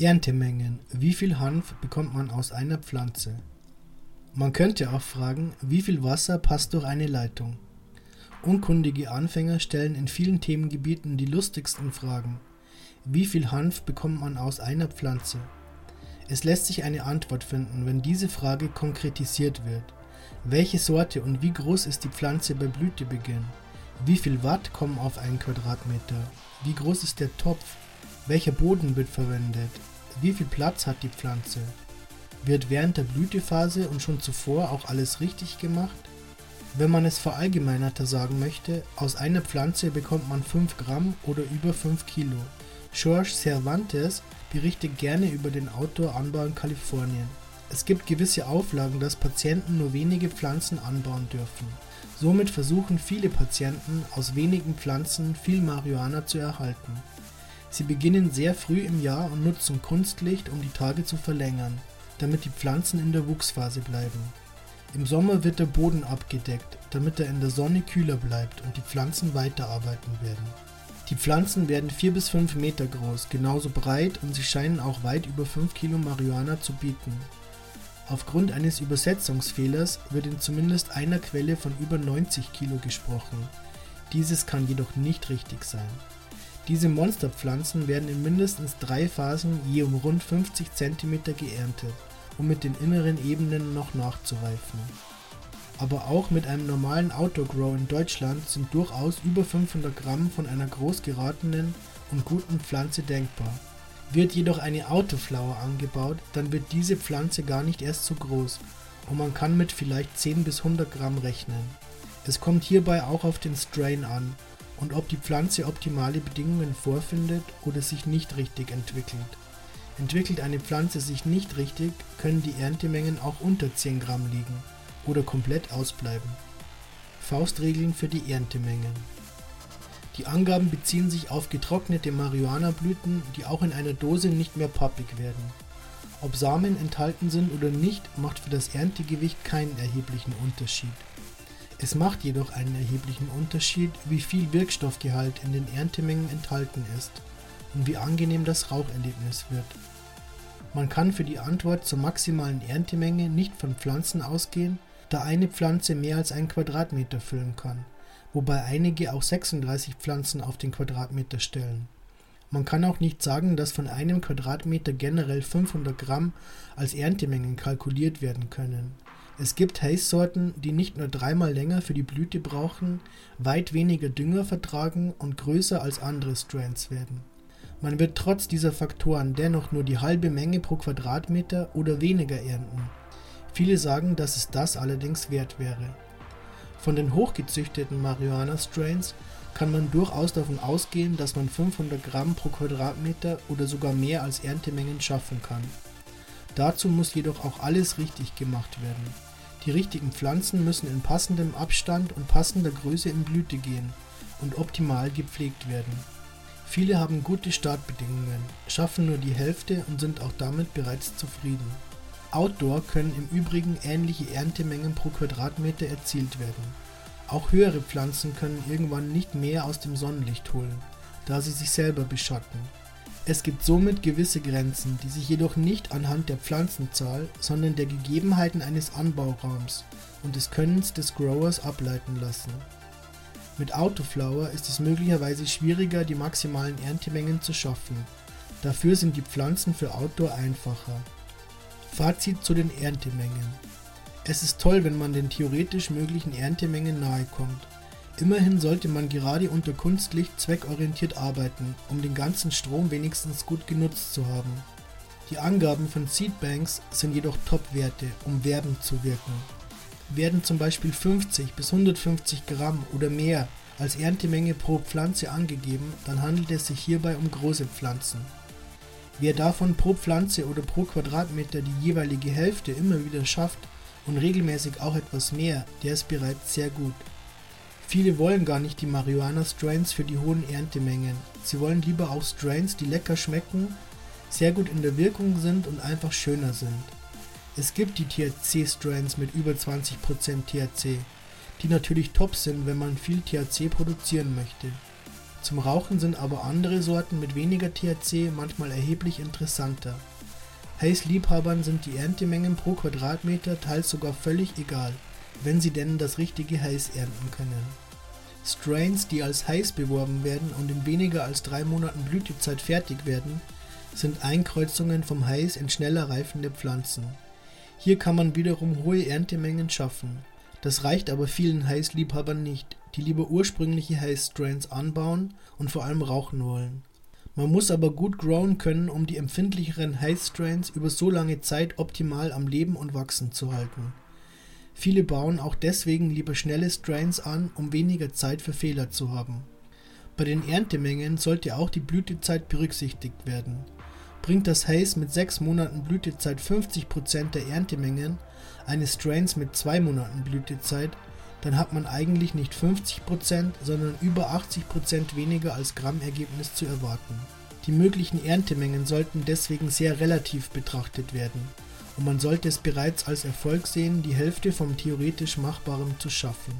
Erntemengen. Wie viel Hanf bekommt man aus einer Pflanze? Man könnte auch fragen, wie viel Wasser passt durch eine Leitung? Unkundige Anfänger stellen in vielen Themengebieten die lustigsten Fragen. Wie viel Hanf bekommt man aus einer Pflanze? Es lässt sich eine Antwort finden, wenn diese Frage konkretisiert wird. Welche Sorte und wie groß ist die Pflanze bei Blütebeginn? Wie viel Watt kommen auf einen Quadratmeter? Wie groß ist der Topf? Welcher Boden wird verwendet? Wie viel Platz hat die Pflanze? Wird während der Blütephase und schon zuvor auch alles richtig gemacht? Wenn man es verallgemeinerter sagen möchte, aus einer Pflanze bekommt man 5 Gramm oder über 5 Kilo. George Cervantes berichtet gerne über den Outdoor-Anbau in Kalifornien. Es gibt gewisse Auflagen, dass Patienten nur wenige Pflanzen anbauen dürfen. Somit versuchen viele Patienten aus wenigen Pflanzen viel Marihuana zu erhalten. Sie beginnen sehr früh im Jahr und nutzen Kunstlicht, um die Tage zu verlängern, damit die Pflanzen in der Wuchsphase bleiben. Im Sommer wird der Boden abgedeckt, damit er in der Sonne kühler bleibt und die Pflanzen weiterarbeiten werden. Die Pflanzen werden 4 bis 5 Meter groß, genauso breit und sie scheinen auch weit über 5 Kilo Marihuana zu bieten. Aufgrund eines Übersetzungsfehlers wird in zumindest einer Quelle von über 90 Kilo gesprochen. Dieses kann jedoch nicht richtig sein. Diese Monsterpflanzen werden in mindestens drei Phasen je um rund 50 cm geerntet, um mit den inneren Ebenen noch nachzureifen. Aber auch mit einem normalen Outdoor-Grow in Deutschland sind durchaus über 500 Gramm von einer groß geratenen und guten Pflanze denkbar. Wird jedoch eine Autoflower angebaut, dann wird diese Pflanze gar nicht erst so groß und man kann mit vielleicht 10 bis 100 Gramm rechnen. Es kommt hierbei auch auf den Strain an und ob die Pflanze optimale Bedingungen vorfindet oder sich nicht richtig entwickelt. Entwickelt eine Pflanze sich nicht richtig, können die Erntemengen auch unter 10 Gramm liegen oder komplett ausbleiben. Faustregeln für die Erntemengen. Die Angaben beziehen sich auf getrocknete Marihuana-Blüten, die auch in einer Dose nicht mehr pappig werden. Ob Samen enthalten sind oder nicht, macht für das Erntegewicht keinen erheblichen Unterschied. Es macht jedoch einen erheblichen Unterschied, wie viel Wirkstoffgehalt in den Erntemengen enthalten ist und wie angenehm das Raucherlebnis wird. Man kann für die Antwort zur maximalen Erntemenge nicht von Pflanzen ausgehen, da eine Pflanze mehr als einen Quadratmeter füllen kann, wobei einige auch 36 Pflanzen auf den Quadratmeter stellen. Man kann auch nicht sagen, dass von einem Quadratmeter generell 500 Gramm als Erntemengen kalkuliert werden können. Es gibt Haze-Sorten, die nicht nur dreimal länger für die Blüte brauchen, weit weniger Dünger vertragen und größer als andere Strands werden. Man wird trotz dieser Faktoren dennoch nur die halbe Menge pro Quadratmeter oder weniger ernten. Viele sagen, dass es das allerdings wert wäre. Von den hochgezüchteten Marihuana-Strains kann man durchaus davon ausgehen, dass man 500 Gramm pro Quadratmeter oder sogar mehr als Erntemengen schaffen kann. Dazu muss jedoch auch alles richtig gemacht werden. Die richtigen Pflanzen müssen in passendem Abstand und passender Größe in Blüte gehen und optimal gepflegt werden. Viele haben gute Startbedingungen, schaffen nur die Hälfte und sind auch damit bereits zufrieden. Outdoor können im Übrigen ähnliche Erntemengen pro Quadratmeter erzielt werden. Auch höhere Pflanzen können irgendwann nicht mehr aus dem Sonnenlicht holen, da sie sich selber beschatten. Es gibt somit gewisse Grenzen, die sich jedoch nicht anhand der Pflanzenzahl, sondern der Gegebenheiten eines Anbauraums und des Könnens des Growers ableiten lassen. Mit Autoflower ist es möglicherweise schwieriger, die maximalen Erntemengen zu schaffen. Dafür sind die Pflanzen für Outdoor einfacher. Fazit zu den Erntemengen. Es ist toll, wenn man den theoretisch möglichen Erntemengen nahe kommt. Immerhin sollte man gerade unter Kunstlicht zweckorientiert arbeiten, um den ganzen Strom wenigstens gut genutzt zu haben. Die Angaben von Seedbanks sind jedoch Top-Werte, um werbend zu wirken. Werden zum Beispiel 50 bis 150 Gramm oder mehr als Erntemenge pro Pflanze angegeben, dann handelt es sich hierbei um große Pflanzen. Wer davon pro Pflanze oder pro Quadratmeter die jeweilige Hälfte immer wieder schafft und regelmäßig auch etwas mehr, der ist bereits sehr gut. Viele wollen gar nicht die Marihuana-Strains für die hohen Erntemengen. Sie wollen lieber auch Strains, die lecker schmecken, sehr gut in der Wirkung sind und einfach schöner sind. Es gibt die THC-Strains mit über 20% THC, die natürlich top sind, wenn man viel THC produzieren möchte. Zum Rauchen sind aber andere Sorten mit weniger THC manchmal erheblich interessanter. Haze-Liebhabern sind die Erntemengen pro Quadratmeter teils sogar völlig egal, wenn sie denn das richtige Haze ernten können. Strains, die als Haze beworben werden und in weniger als drei Monaten Blütezeit fertig werden, sind Einkreuzungen vom Haze in schneller reifende Pflanzen. Hier kann man wiederum hohe Erntemengen schaffen. Das reicht aber vielen Haze-Liebhabern nicht, die lieber ursprüngliche Haze-Strains anbauen und vor allem rauchen wollen. Man muss aber gut growen können, um die empfindlicheren Haze-Strains über so lange Zeit optimal am Leben und wachsen zu halten. Viele bauen auch deswegen lieber schnelle Strains an, um weniger Zeit für Fehler zu haben. Bei den Erntemengen sollte auch die Blütezeit berücksichtigt werden. Bringt das Haze mit 6 Monaten Blütezeit 50% der Erntemengen eines Strains mit 2 Monaten Blütezeit, dann hat man eigentlich nicht 50%, sondern über 80% weniger als Grammergebnis zu erwarten. Die möglichen Erntemengen sollten deswegen sehr relativ betrachtet werden und man sollte es bereits als Erfolg sehen, die Hälfte vom theoretisch Machbaren zu schaffen